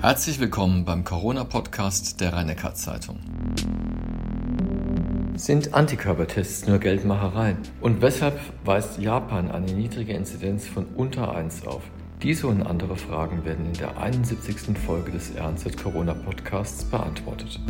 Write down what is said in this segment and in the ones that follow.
Herzlich willkommen beim Corona-Podcast der rhein zeitung Sind Antikörpertests nur Geldmacherei? Und weshalb weist Japan eine niedrige Inzidenz von unter 1 auf? Diese und andere Fragen werden in der 71. Folge des RNZ Corona Podcasts beantwortet.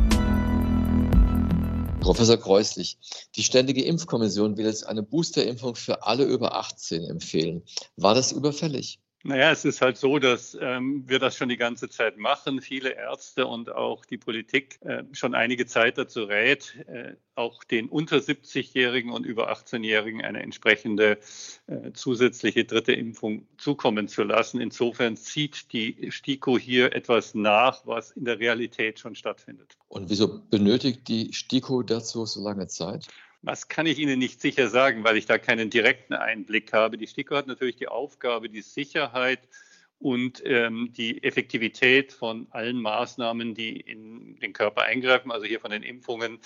Professor Kreuslich, die Ständige Impfkommission will jetzt eine Boosterimpfung für alle über 18 empfehlen. War das überfällig? Naja, es ist halt so, dass ähm, wir das schon die ganze Zeit machen. Viele Ärzte und auch die Politik äh, schon einige Zeit dazu rät, äh, auch den unter 70-Jährigen und über 18-Jährigen eine entsprechende äh, zusätzliche dritte Impfung zukommen zu lassen. Insofern zieht die STIKO hier etwas nach, was in der Realität schon stattfindet. Und wieso benötigt die STIKO dazu so lange Zeit? Was kann ich Ihnen nicht sicher sagen, weil ich da keinen direkten Einblick habe. Die STIKO hat natürlich die Aufgabe, die Sicherheit und ähm, die Effektivität von allen Maßnahmen, die in den Körper eingreifen, also hier von den Impfungen,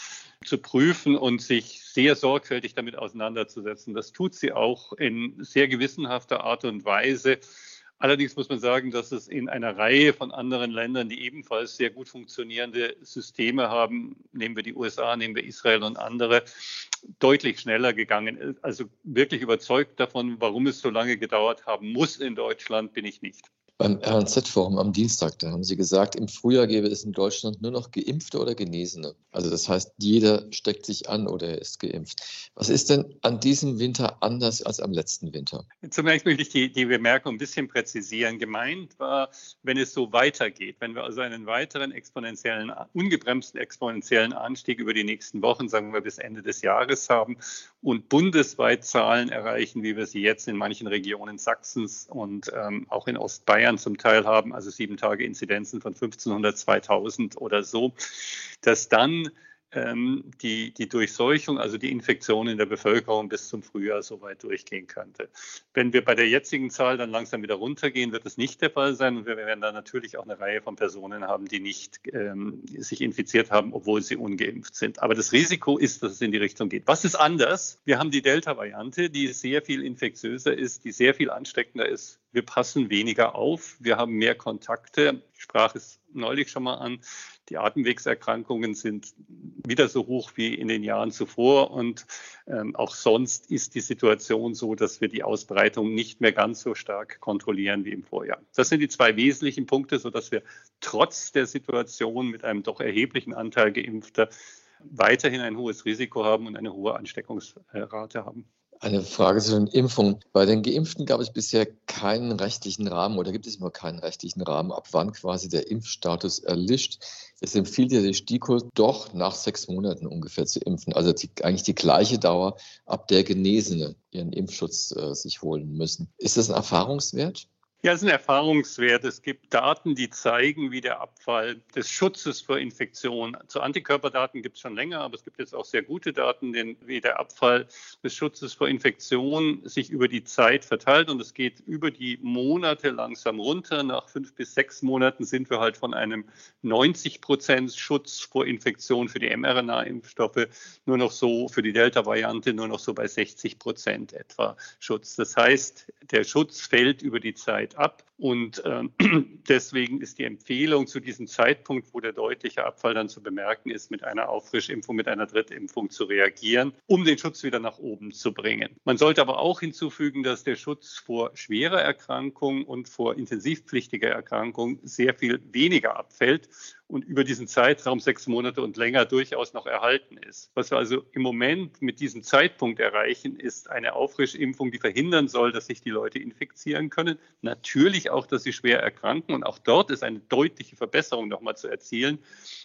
zu prüfen und sich sehr sorgfältig damit auseinanderzusetzen. Das tut sie auch in sehr gewissenhafter Art und Weise. Allerdings muss man sagen, dass es in einer Reihe von anderen Ländern, die ebenfalls sehr gut funktionierende Systeme haben, nehmen wir die USA, nehmen wir Israel und andere, deutlich schneller gegangen ist. Also wirklich überzeugt davon, warum es so lange gedauert haben muss in Deutschland, bin ich nicht. Beim RNZ-Forum am Dienstag, da haben Sie gesagt, im Frühjahr gäbe es in Deutschland nur noch Geimpfte oder Genesene. Also das heißt, jeder steckt sich an oder er ist geimpft. Was ist denn an diesem Winter anders als am letzten Winter? Zunächst möchte ich die, die Bemerkung ein bisschen präzisieren. Gemeint war, wenn es so weitergeht, wenn wir also einen weiteren exponentiellen, ungebremsten exponentiellen Anstieg über die nächsten Wochen, sagen wir bis Ende des Jahres haben und bundesweit Zahlen erreichen, wie wir sie jetzt in manchen Regionen Sachsens und ähm, auch in Ostbayern Bayern zum Teil haben, also sieben Tage Inzidenzen von 1500, 2000 oder so, dass dann die, die Durchseuchung, also die Infektion in der Bevölkerung bis zum Frühjahr so weit durchgehen könnte. Wenn wir bei der jetzigen Zahl dann langsam wieder runtergehen, wird das nicht der Fall sein und wir werden dann natürlich auch eine Reihe von Personen haben, die nicht ähm, sich infiziert haben, obwohl sie ungeimpft sind. Aber das Risiko ist, dass es in die Richtung geht. Was ist anders? Wir haben die Delta-Variante, die sehr viel infektiöser ist, die sehr viel ansteckender ist. Wir passen weniger auf, wir haben mehr Kontakte. Ich sprach es neulich schon mal an. Die Atemwegserkrankungen sind wieder so hoch wie in den Jahren zuvor. Und ähm, auch sonst ist die Situation so, dass wir die Ausbreitung nicht mehr ganz so stark kontrollieren wie im Vorjahr. Das sind die zwei wesentlichen Punkte, sodass wir trotz der Situation mit einem doch erheblichen Anteil Geimpfter weiterhin ein hohes Risiko haben und eine hohe Ansteckungsrate haben. Eine Frage zu den Impfungen. Bei den Geimpften gab es bisher keinen rechtlichen Rahmen oder gibt es immer keinen rechtlichen Rahmen, ab wann quasi der Impfstatus erlischt. Es empfiehlt ja die STIKO doch nach sechs Monaten ungefähr zu impfen. Also die, eigentlich die gleiche Dauer, ab der Genesene ihren Impfschutz äh, sich holen müssen. Ist das ein Erfahrungswert? Ja, es ist ein Erfahrungswert. Es gibt Daten, die zeigen, wie der Abfall des Schutzes vor Infektion, zu Antikörperdaten gibt es schon länger, aber es gibt jetzt auch sehr gute Daten, wie der Abfall des Schutzes vor Infektion sich über die Zeit verteilt. Und es geht über die Monate langsam runter. Nach fünf bis sechs Monaten sind wir halt von einem 90 Prozent Schutz vor Infektion für die mRNA-Impfstoffe nur noch so, für die Delta-Variante nur noch so bei 60 Prozent etwa Schutz. Das heißt, der Schutz fällt über die Zeit ab. Und äh, deswegen ist die Empfehlung zu diesem Zeitpunkt, wo der deutliche Abfall dann zu bemerken ist, mit einer Auffrischimpfung, mit einer Drittimpfung zu reagieren, um den Schutz wieder nach oben zu bringen. Man sollte aber auch hinzufügen, dass der Schutz vor schwerer Erkrankung und vor intensivpflichtiger Erkrankung sehr viel weniger abfällt und über diesen Zeitraum sechs Monate und länger durchaus noch erhalten ist. Was wir also im Moment mit diesem Zeitpunkt erreichen, ist eine Auffrischimpfung, die verhindern soll, dass sich die Leute infizieren können. Natürlich auch, dass sie schwer erkranken und auch dort ist eine deutliche Verbesserung nochmal zu erzielen.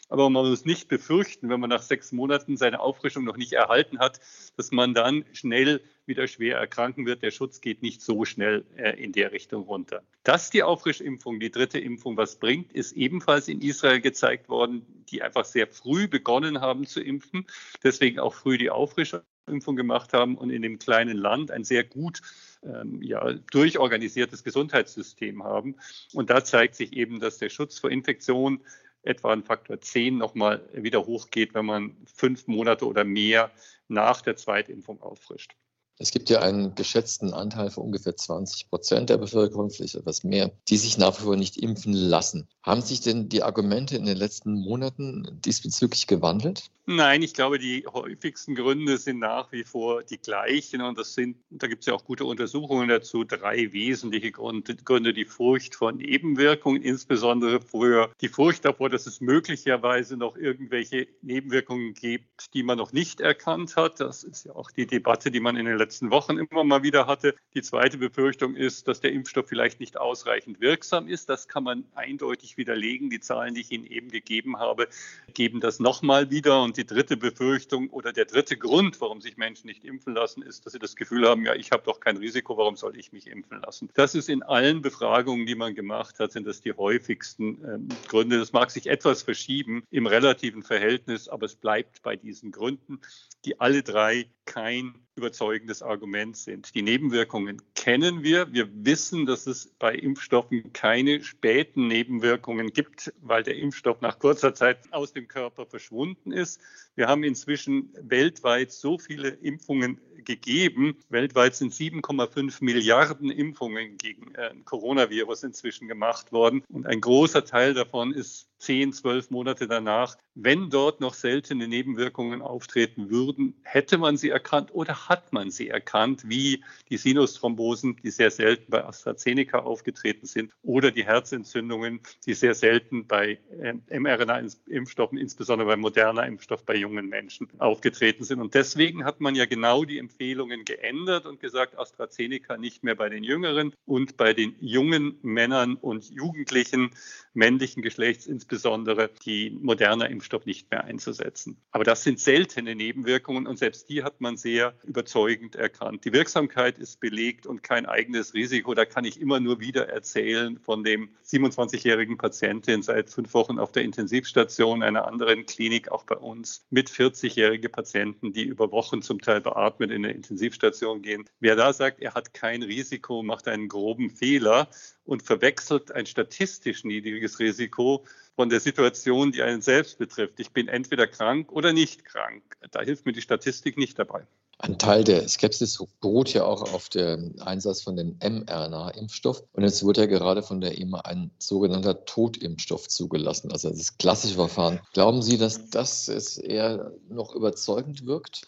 Aber man muss nicht befürchten, wenn man nach sechs Monaten seine Auffrischung noch nicht erhalten hat, dass man dann schnell wieder schwer erkranken wird. Der Schutz geht nicht so schnell äh, in der Richtung runter. Dass die Auffrischimpfung, die dritte Impfung, was bringt, ist ebenfalls in Israel gezeigt worden, die einfach sehr früh begonnen haben zu impfen, deswegen auch früh die Auffrischimpfung gemacht haben und in dem kleinen Land ein sehr gut ähm, ja, durchorganisiertes Gesundheitssystem haben. Und da zeigt sich eben, dass der Schutz vor Infektion etwa ein Faktor 10 nochmal wieder hochgeht, wenn man fünf Monate oder mehr nach der Zweitimpfung auffrischt. Es gibt ja einen geschätzten Anteil von ungefähr 20 Prozent der Bevölkerung, vielleicht etwas mehr, die sich nach wie vor nicht impfen lassen. Haben sich denn die Argumente in den letzten Monaten diesbezüglich gewandelt? Nein, ich glaube, die häufigsten Gründe sind nach wie vor die gleichen und das sind, da gibt es ja auch gute Untersuchungen dazu, drei wesentliche Gründe. Die Furcht vor Nebenwirkungen, insbesondere früher die Furcht davor, dass es möglicherweise noch irgendwelche Nebenwirkungen gibt, die man noch nicht erkannt hat. Das ist ja auch die Debatte, die man in den letzten Wochen immer mal wieder hatte. Die zweite Befürchtung ist, dass der Impfstoff vielleicht nicht ausreichend wirksam ist. Das kann man eindeutig widerlegen. Die Zahlen, die ich Ihnen eben gegeben habe, geben das nochmal wieder und die dritte Befürchtung oder der dritte Grund, warum sich Menschen nicht impfen lassen, ist, dass sie das Gefühl haben, ja, ich habe doch kein Risiko, warum soll ich mich impfen lassen? Das ist in allen Befragungen, die man gemacht hat, sind das die häufigsten ähm, Gründe. Das mag sich etwas verschieben im relativen Verhältnis, aber es bleibt bei diesen Gründen, die alle drei kein überzeugendes Argument sind. Die Nebenwirkungen kennen wir. Wir wissen, dass es bei Impfstoffen keine späten Nebenwirkungen gibt, weil der Impfstoff nach kurzer Zeit aus dem Körper verschwunden ist. Wir haben inzwischen weltweit so viele Impfungen gegeben. Weltweit sind 7,5 Milliarden Impfungen gegen äh, Coronavirus inzwischen gemacht worden. Und ein großer Teil davon ist zehn, zwölf Monate danach. Wenn dort noch seltene Nebenwirkungen auftreten würden, hätte man sie erkannt oder hat man sie erkannt, wie die Sinusthrombosen, die sehr selten bei AstraZeneca aufgetreten sind, oder die Herzentzündungen, die sehr selten bei äh, mRNA-Impfstoffen, insbesondere bei moderner Impfstoff bei jungen Menschen aufgetreten sind. Und deswegen hat man ja genau die Empfehlungen geändert und gesagt, AstraZeneca nicht mehr bei den Jüngeren und bei den jungen Männern und Jugendlichen männlichen Geschlechts, insbesondere die moderner Impfstoff nicht mehr einzusetzen. Aber das sind seltene Nebenwirkungen und selbst die hat man sehr überzeugend erkannt. Die Wirksamkeit ist belegt und kein eigenes Risiko. Da kann ich immer nur wieder erzählen von dem 27-jährigen Patientin seit fünf Wochen auf der Intensivstation einer anderen Klinik, auch bei uns, mit 40-jährigen Patienten, die über Wochen zum Teil beatmet in der Intensivstation gehen. Wer da sagt, er hat kein Risiko, macht einen groben Fehler und verwechselt ein statistisch niedriges Risiko von der Situation, die einen selbst betrifft. Ich bin entweder krank oder nicht krank. Da hilft mir die Statistik nicht dabei. Ein Teil der Skepsis beruht ja auch auf dem Einsatz von dem mRNA-Impfstoff. Und jetzt wurde ja gerade von der EMA ein sogenannter Totimpfstoff zugelassen, also das klassische Verfahren. Glauben Sie, dass das eher noch überzeugend wirkt?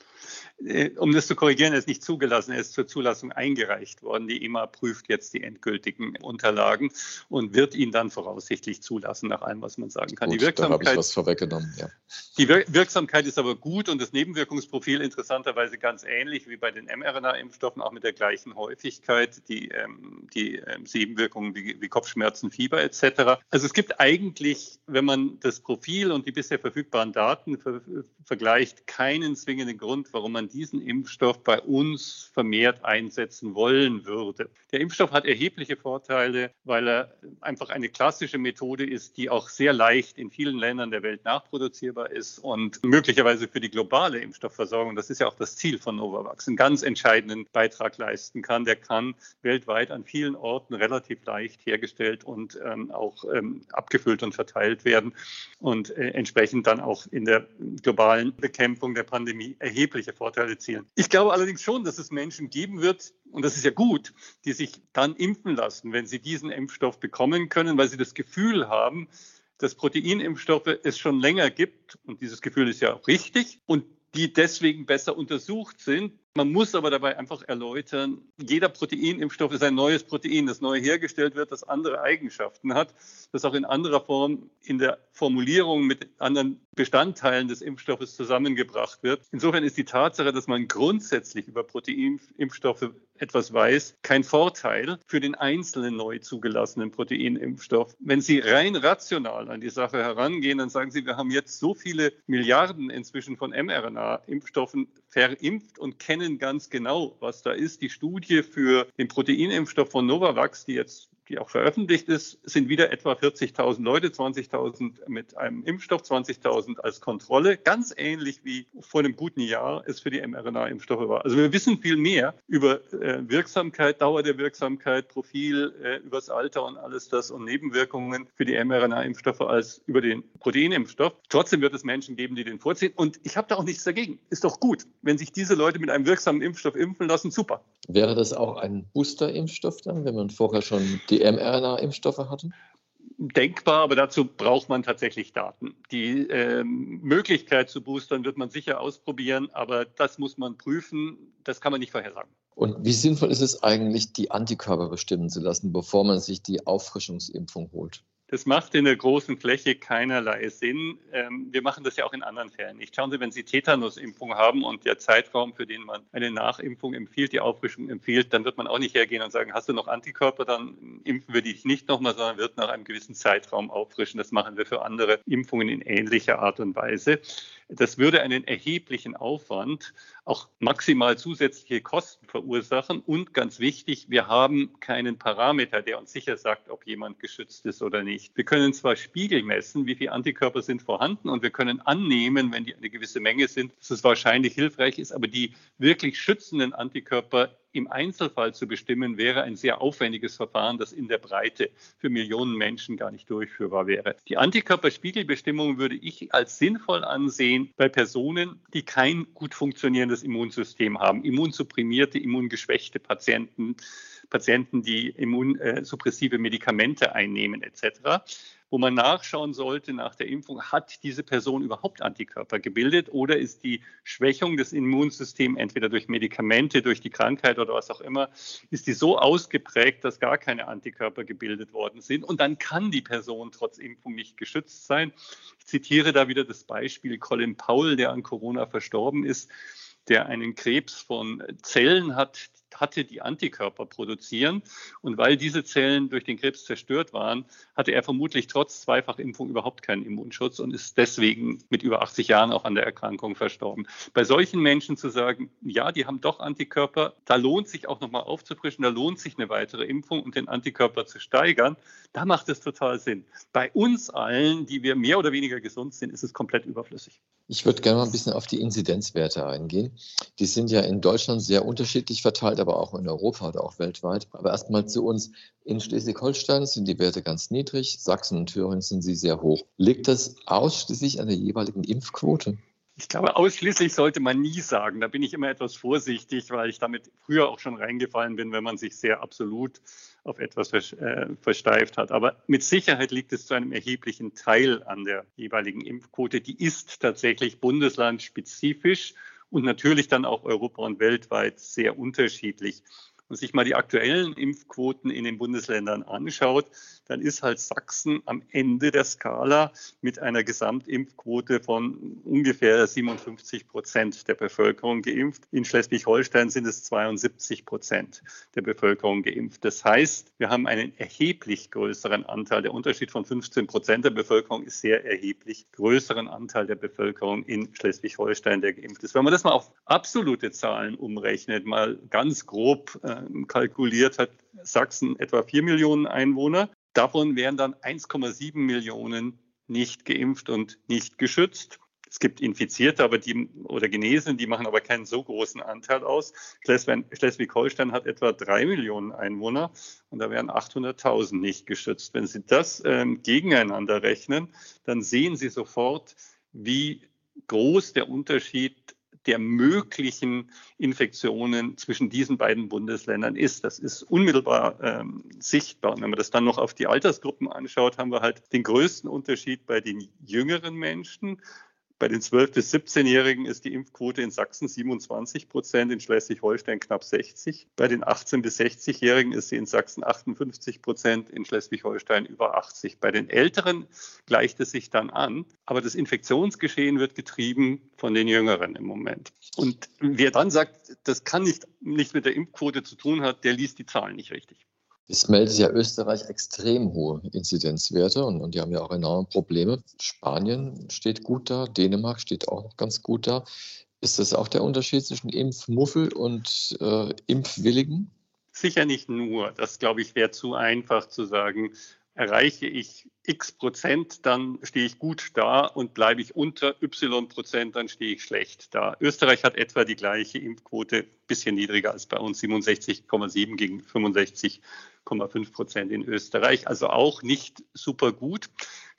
Äh, um das zu korrigieren, er ist nicht zugelassen, er ist zur Zulassung eingereicht worden. Die EMA prüft jetzt die endgültigen Unterlagen und wird ihn dann voraussichtlich zulassen, nach allem, was man sagen kann. Gut, die Wirksamkeit, habe ich was vorweggenommen. Ja. Die Wirksamkeit ist aber gut und das Nebenwirkungsprofil interessanterweise ganz ähnlich wie bei den mRNA-Impfstoffen, auch mit der gleichen Häufigkeit, die, ähm, die ähm, Nebenwirkungen wie, wie Kopfschmerzen, Fieber etc. Also es gibt eigentlich, wenn man das Profil und die bisher verfügbaren Daten ver vergleicht, keinen zwingenden Grund, warum man diesen Impfstoff bei uns vermehrt einsetzen wollen würde. Der Impfstoff hat erhebliche Vorteile, weil er einfach eine klassische Methode ist, die auch sehr leicht in vielen Ländern der Welt nachproduzierbar ist und möglicherweise für die globale Impfstoffversorgung, das ist ja auch das Ziel von Novavax, einen ganz entscheidenden Beitrag leisten kann. Der kann weltweit an vielen Orten relativ leicht hergestellt und ähm, auch ähm, abgefüllt und verteilt werden und äh, entsprechend dann auch in der globalen Bekämpfung der Pandemie erhebliche Vorteile Zielen. Ich glaube allerdings schon, dass es Menschen geben wird, und das ist ja gut, die sich dann impfen lassen, wenn sie diesen Impfstoff bekommen können, weil sie das Gefühl haben, dass Proteinimpfstoffe es schon länger gibt. Und dieses Gefühl ist ja auch richtig. Und die deswegen besser untersucht sind. Man muss aber dabei einfach erläutern, jeder Proteinimpfstoff ist ein neues Protein, das neu hergestellt wird, das andere Eigenschaften hat, das auch in anderer Form in der Formulierung mit anderen Bestandteilen des Impfstoffes zusammengebracht wird. Insofern ist die Tatsache, dass man grundsätzlich über Proteinimpfstoffe etwas weiß, kein Vorteil für den einzelnen neu zugelassenen Proteinimpfstoff. Wenn Sie rein rational an die Sache herangehen, dann sagen Sie, wir haben jetzt so viele Milliarden inzwischen von mRNA-Impfstoffen verimpft und kennen ganz genau, was da ist. Die Studie für den Proteinimpfstoff von Novavax, die jetzt die auch veröffentlicht ist, sind wieder etwa 40.000 Leute, 20.000 mit einem Impfstoff, 20.000 als Kontrolle, ganz ähnlich wie vor einem guten Jahr es für die mRNA-Impfstoffe war. Also wir wissen viel mehr über äh, Wirksamkeit, Dauer der Wirksamkeit, Profil, äh, übers Alter und alles das und Nebenwirkungen für die mRNA-Impfstoffe als über den Proteinimpfstoff. Trotzdem wird es Menschen geben, die den vorziehen. Und ich habe da auch nichts dagegen. Ist doch gut, wenn sich diese Leute mit einem wirksamen Impfstoff impfen lassen, super. Wäre das auch ein Booster-Impfstoff dann, wenn man vorher schon die mRNA-Impfstoffe hatten? denkbar, aber dazu braucht man tatsächlich Daten. Die äh, Möglichkeit zu boostern wird man sicher ausprobieren, aber das muss man prüfen. Das kann man nicht vorhersagen. Und wie sinnvoll ist es eigentlich, die Antikörper bestimmen zu lassen, bevor man sich die Auffrischungsimpfung holt? Das macht in der großen Fläche keinerlei Sinn. Ähm, wir machen das ja auch in anderen Fällen nicht. Schauen Sie, wenn Sie Tetanusimpfung haben und der Zeitraum, für den man eine Nachimpfung empfiehlt, die Auffrischung empfiehlt, dann wird man auch nicht hergehen und sagen, hast du noch Antikörper, dann impfen wir dich nicht nochmal, sondern wird nach einem gewissen Zeitraum auffrischen. Das machen wir für andere Impfungen in ähnlicher Art und Weise. Das würde einen erheblichen Aufwand, auch maximal zusätzliche Kosten verursachen. Und ganz wichtig, wir haben keinen Parameter, der uns sicher sagt, ob jemand geschützt ist oder nicht. Wir können zwar Spiegel messen, wie viele Antikörper sind vorhanden, und wir können annehmen, wenn die eine gewisse Menge sind, dass es wahrscheinlich hilfreich ist, aber die wirklich schützenden Antikörper im Einzelfall zu bestimmen, wäre ein sehr aufwendiges Verfahren, das in der Breite für Millionen Menschen gar nicht durchführbar wäre. Die Antikörperspiegelbestimmung würde ich als sinnvoll ansehen bei Personen, die kein gut funktionierendes Immunsystem haben, immunsupprimierte, immungeschwächte Patienten, Patienten, die immunsuppressive Medikamente einnehmen etc wo man nachschauen sollte nach der Impfung, hat diese Person überhaupt Antikörper gebildet oder ist die Schwächung des Immunsystems entweder durch Medikamente, durch die Krankheit oder was auch immer, ist die so ausgeprägt, dass gar keine Antikörper gebildet worden sind. Und dann kann die Person trotz Impfung nicht geschützt sein. Ich zitiere da wieder das Beispiel Colin Powell, der an Corona verstorben ist der einen Krebs von Zellen hat, hatte, die Antikörper produzieren. Und weil diese Zellen durch den Krebs zerstört waren, hatte er vermutlich trotz Zweifachimpfung überhaupt keinen Immunschutz und ist deswegen mit über 80 Jahren auch an der Erkrankung verstorben. Bei solchen Menschen zu sagen, ja, die haben doch Antikörper, da lohnt sich auch nochmal aufzufrischen, da lohnt sich eine weitere Impfung und den Antikörper zu steigern, da macht es total Sinn. Bei uns allen, die wir mehr oder weniger gesund sind, ist es komplett überflüssig. Ich würde gerne mal ein bisschen auf die Inzidenzwerte eingehen. Die sind ja in Deutschland sehr unterschiedlich verteilt, aber auch in Europa oder auch weltweit. Aber erstmal zu uns. In Schleswig-Holstein sind die Werte ganz niedrig, Sachsen und Thüringen sind sie sehr hoch. Liegt das ausschließlich an der jeweiligen Impfquote? Ich glaube, ausschließlich sollte man nie sagen. Da bin ich immer etwas vorsichtig, weil ich damit früher auch schon reingefallen bin, wenn man sich sehr absolut auf etwas äh, versteift hat. Aber mit Sicherheit liegt es zu einem erheblichen Teil an der jeweiligen Impfquote. Die ist tatsächlich bundeslandspezifisch und natürlich dann auch Europa und weltweit sehr unterschiedlich und sich mal die aktuellen Impfquoten in den Bundesländern anschaut, dann ist halt Sachsen am Ende der Skala mit einer Gesamtimpfquote von ungefähr 57 Prozent der Bevölkerung geimpft. In Schleswig-Holstein sind es 72 Prozent der Bevölkerung geimpft. Das heißt, wir haben einen erheblich größeren Anteil. Der Unterschied von 15 Prozent der Bevölkerung ist sehr erheblich. Größeren Anteil der Bevölkerung in Schleswig-Holstein, der geimpft ist. Wenn man das mal auf absolute Zahlen umrechnet, mal ganz grob äh, kalkuliert hat Sachsen etwa 4 Millionen Einwohner. Davon wären dann 1,7 Millionen nicht geimpft und nicht geschützt. Es gibt Infizierte aber die, oder Genesene, die machen aber keinen so großen Anteil aus. Schleswig-Holstein hat etwa drei Millionen Einwohner und da wären 800.000 nicht geschützt. Wenn Sie das ähm, gegeneinander rechnen, dann sehen Sie sofort, wie groß der Unterschied der möglichen Infektionen zwischen diesen beiden Bundesländern ist. Das ist unmittelbar ähm, sichtbar. Und wenn man das dann noch auf die Altersgruppen anschaut, haben wir halt den größten Unterschied bei den jüngeren Menschen. Bei den 12- bis 17-Jährigen ist die Impfquote in Sachsen 27 Prozent, in Schleswig-Holstein knapp 60. Bei den 18- bis 60-Jährigen ist sie in Sachsen 58 Prozent, in Schleswig-Holstein über 80. Bei den Älteren gleicht es sich dann an, aber das Infektionsgeschehen wird getrieben von den Jüngeren im Moment. Und wer dann sagt, das kann nicht, nicht mit der Impfquote zu tun hat, der liest die Zahlen nicht richtig. Es meldet ja Österreich extrem hohe Inzidenzwerte und, und die haben ja auch enorme Probleme. Spanien steht gut da, Dänemark steht auch noch ganz gut da. Ist das auch der Unterschied zwischen Impfmuffel und äh, Impfwilligen? Sicher nicht nur. Das, glaube ich, wäre zu einfach zu sagen, erreiche ich x Prozent, dann stehe ich gut da und bleibe ich unter y Prozent, dann stehe ich schlecht da. Österreich hat etwa die gleiche Impfquote, bisschen niedriger als bei uns, 67,7 gegen 65,5 Prozent in Österreich, also auch nicht super gut.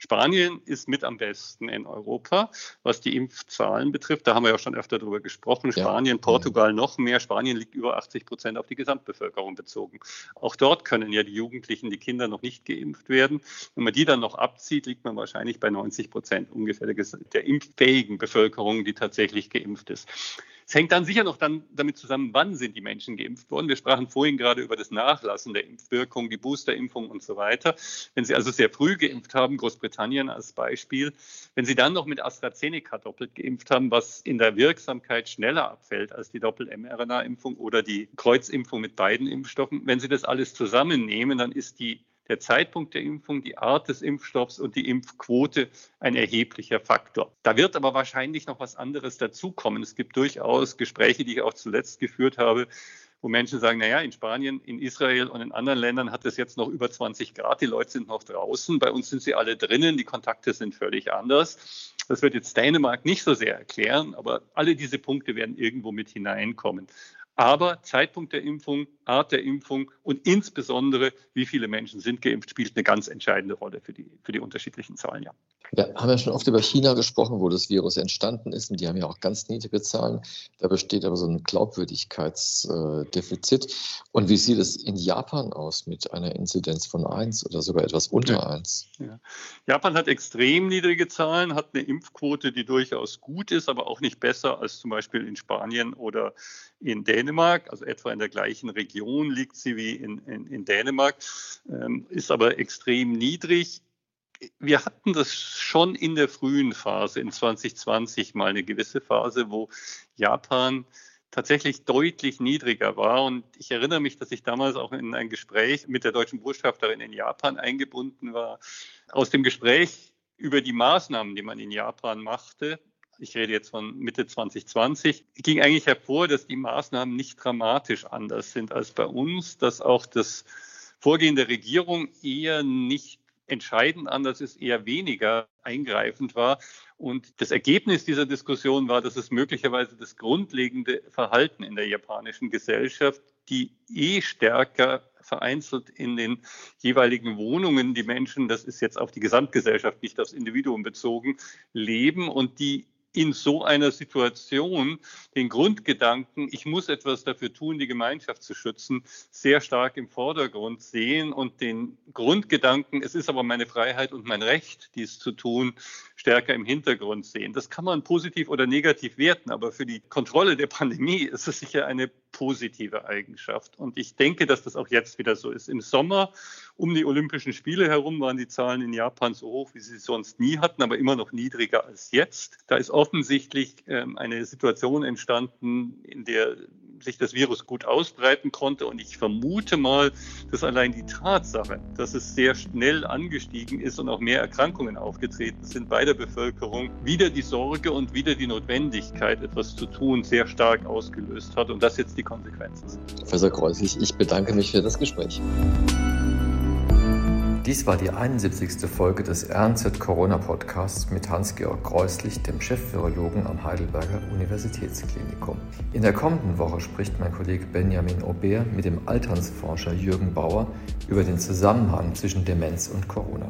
Spanien ist mit am besten in Europa, was die Impfzahlen betrifft. Da haben wir ja schon öfter darüber gesprochen. Spanien, ja. Portugal noch mehr. Spanien liegt über 80 Prozent auf die Gesamtbevölkerung bezogen. Auch dort können ja die Jugendlichen, die Kinder noch nicht geimpft werden. Wenn man die dann noch abzieht, liegt man wahrscheinlich bei 90 Prozent ungefähr der, der impffähigen Bevölkerung, die tatsächlich geimpft ist. Es hängt dann sicher noch dann damit zusammen, wann sind die Menschen geimpft worden. Wir sprachen vorhin gerade über das Nachlassen der Impfwirkung, die Boosterimpfung und so weiter. Wenn Sie also sehr früh geimpft haben, Großbritannien als Beispiel, wenn Sie dann noch mit AstraZeneca doppelt geimpft haben, was in der Wirksamkeit schneller abfällt als die Doppel-mRNA-Impfung oder die Kreuzimpfung mit beiden Impfstoffen, wenn Sie das alles zusammennehmen, dann ist die der Zeitpunkt der Impfung, die Art des Impfstoffs und die Impfquote ein erheblicher Faktor. Da wird aber wahrscheinlich noch was anderes dazukommen. Es gibt durchaus Gespräche, die ich auch zuletzt geführt habe, wo Menschen sagen, naja, in Spanien, in Israel und in anderen Ländern hat es jetzt noch über 20 Grad, die Leute sind noch draußen, bei uns sind sie alle drinnen, die Kontakte sind völlig anders. Das wird jetzt Dänemark nicht so sehr erklären, aber alle diese Punkte werden irgendwo mit hineinkommen. Aber Zeitpunkt der Impfung, Art der Impfung und insbesondere, wie viele Menschen sind geimpft, spielt eine ganz entscheidende Rolle für die, für die unterschiedlichen Zahlen, ja. Wir haben ja schon oft über China gesprochen, wo das Virus entstanden ist und die haben ja auch ganz niedrige Zahlen. Da besteht aber so ein Glaubwürdigkeitsdefizit. Und wie sieht es in Japan aus mit einer Inzidenz von 1 oder sogar etwas unter ja. 1? Ja. Japan hat extrem niedrige Zahlen, hat eine Impfquote, die durchaus gut ist, aber auch nicht besser als zum Beispiel in Spanien oder in Dänemark, also etwa in der gleichen Region liegt sie wie in, in, in Dänemark, ähm, ist aber extrem niedrig wir hatten das schon in der frühen Phase, in 2020 mal eine gewisse Phase, wo Japan tatsächlich deutlich niedriger war. Und ich erinnere mich, dass ich damals auch in ein Gespräch mit der deutschen Botschafterin in Japan eingebunden war. Aus dem Gespräch über die Maßnahmen, die man in Japan machte, ich rede jetzt von Mitte 2020, ging eigentlich hervor, dass die Maßnahmen nicht dramatisch anders sind als bei uns, dass auch das Vorgehen der Regierung eher nicht entscheidend anders ist, eher weniger eingreifend war. Und das Ergebnis dieser Diskussion war, dass es möglicherweise das grundlegende Verhalten in der japanischen Gesellschaft, die eh stärker vereinzelt in den jeweiligen Wohnungen die Menschen, das ist jetzt auf die Gesamtgesellschaft, nicht aufs Individuum bezogen, leben und die in so einer Situation den Grundgedanken, ich muss etwas dafür tun, die Gemeinschaft zu schützen, sehr stark im Vordergrund sehen und den Grundgedanken, es ist aber meine Freiheit und mein Recht, dies zu tun, stärker im Hintergrund sehen. Das kann man positiv oder negativ werten, aber für die Kontrolle der Pandemie ist es sicher eine positive Eigenschaft. Und ich denke, dass das auch jetzt wieder so ist. Im Sommer um die Olympischen Spiele herum waren die Zahlen in Japan so hoch, wie sie sonst nie hatten, aber immer noch niedriger als jetzt. Da ist offensichtlich ähm, eine Situation entstanden, in der sich das Virus gut ausbreiten konnte. Und ich vermute mal, dass allein die Tatsache, dass es sehr schnell angestiegen ist und auch mehr Erkrankungen aufgetreten sind bei der Bevölkerung, wieder die Sorge und wieder die Notwendigkeit, etwas zu tun, sehr stark ausgelöst hat. Und das jetzt die Konsequenzen sind. Professor Kreuzlich, ich bedanke mich für das Gespräch. Dies war die 71. Folge des RNZ Corona Podcasts mit Hans-Georg Kreuslich, dem Chefvirologen am Heidelberger Universitätsklinikum. In der kommenden Woche spricht mein Kollege Benjamin Aubert mit dem Alternsforscher Jürgen Bauer über den Zusammenhang zwischen Demenz und Corona.